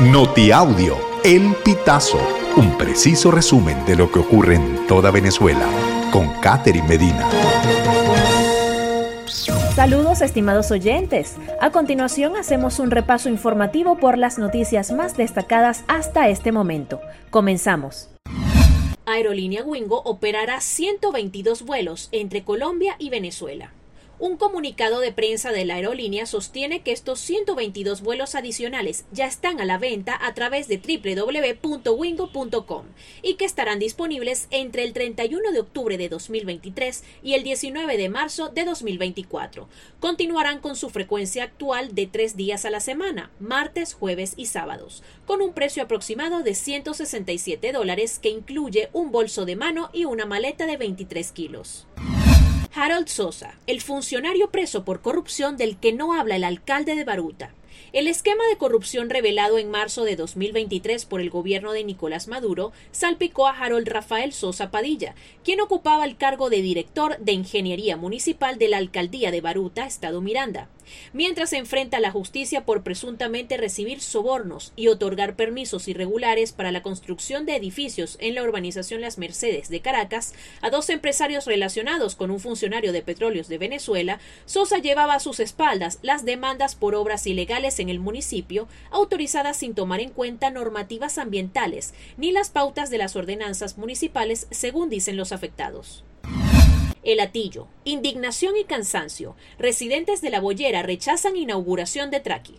Notiaudio, El Pitazo, un preciso resumen de lo que ocurre en toda Venezuela, con Catherine Medina. Saludos estimados oyentes. A continuación hacemos un repaso informativo por las noticias más destacadas hasta este momento. Comenzamos. Aerolínea Wingo operará 122 vuelos entre Colombia y Venezuela. Un comunicado de prensa de la aerolínea sostiene que estos 122 vuelos adicionales ya están a la venta a través de www.wingo.com y que estarán disponibles entre el 31 de octubre de 2023 y el 19 de marzo de 2024. Continuarán con su frecuencia actual de tres días a la semana, martes, jueves y sábados, con un precio aproximado de 167 dólares que incluye un bolso de mano y una maleta de 23 kilos. Harold Sosa, el funcionario preso por corrupción del que no habla el alcalde de Baruta, el esquema de corrupción revelado en marzo de 2023 por el gobierno de Nicolás Maduro salpicó a Harold Rafael Sosa Padilla, quien ocupaba el cargo de director de Ingeniería Municipal de la Alcaldía de Baruta, Estado Miranda mientras se enfrenta a la justicia por presuntamente recibir sobornos y otorgar permisos irregulares para la construcción de edificios en la urbanización Las Mercedes de Caracas a dos empresarios relacionados con un funcionario de petróleos de Venezuela, Sosa llevaba a sus espaldas las demandas por obras ilegales en el municipio, autorizadas sin tomar en cuenta normativas ambientales ni las pautas de las ordenanzas municipales, según dicen los afectados. El Atillo. Indignación y cansancio. Residentes de la Boyera rechazan inauguración de Traqui.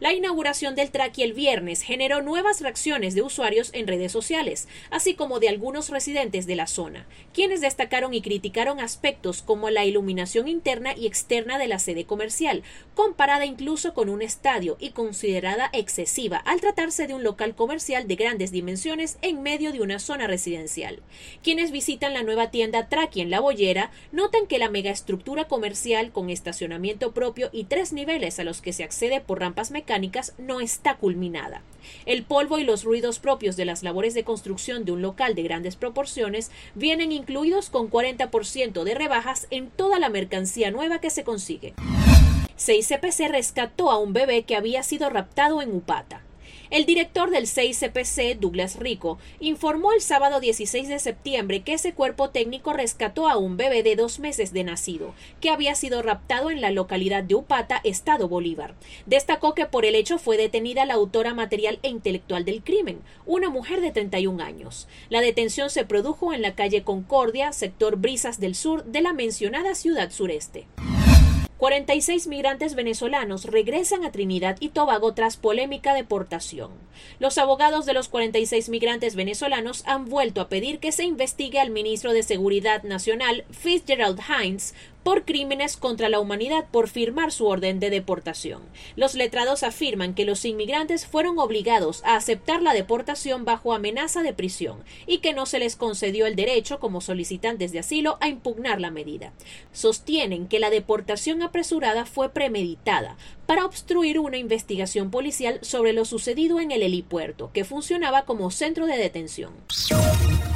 La inauguración del Traqui el viernes generó nuevas reacciones de usuarios en redes sociales, así como de algunos residentes de la zona, quienes destacaron y criticaron aspectos como la iluminación interna y externa de la sede comercial, comparada incluso con un estadio y considerada excesiva al tratarse de un local comercial de grandes dimensiones en medio de una zona residencial. Quienes visitan la nueva tienda Traqui en La Boyera notan que la megaestructura comercial con estacionamiento propio y tres niveles a los que se accede por rampas mecánicas no está culminada. El polvo y los ruidos propios de las labores de construcción de un local de grandes proporciones vienen incluidos con 40% de rebajas en toda la mercancía nueva que se consigue. 6CPC rescató a un bebé que había sido raptado en Upata. El director del 6CPC, Douglas Rico, informó el sábado 16 de septiembre que ese cuerpo técnico rescató a un bebé de dos meses de nacido, que había sido raptado en la localidad de Upata, Estado Bolívar. Destacó que por el hecho fue detenida la autora material e intelectual del crimen, una mujer de 31 años. La detención se produjo en la calle Concordia, sector Brisas del Sur de la mencionada ciudad sureste. 46 migrantes venezolanos regresan a Trinidad y Tobago tras polémica deportación. Los abogados de los 46 migrantes venezolanos han vuelto a pedir que se investigue al ministro de Seguridad Nacional, Fitzgerald Hines, por crímenes contra la humanidad por firmar su orden de deportación. Los letrados afirman que los inmigrantes fueron obligados a aceptar la deportación bajo amenaza de prisión y que no se les concedió el derecho como solicitantes de asilo a impugnar la medida. Sostienen que la deportación apresurada fue premeditada para obstruir una investigación policial sobre lo sucedido en el helipuerto, que funcionaba como centro de detención.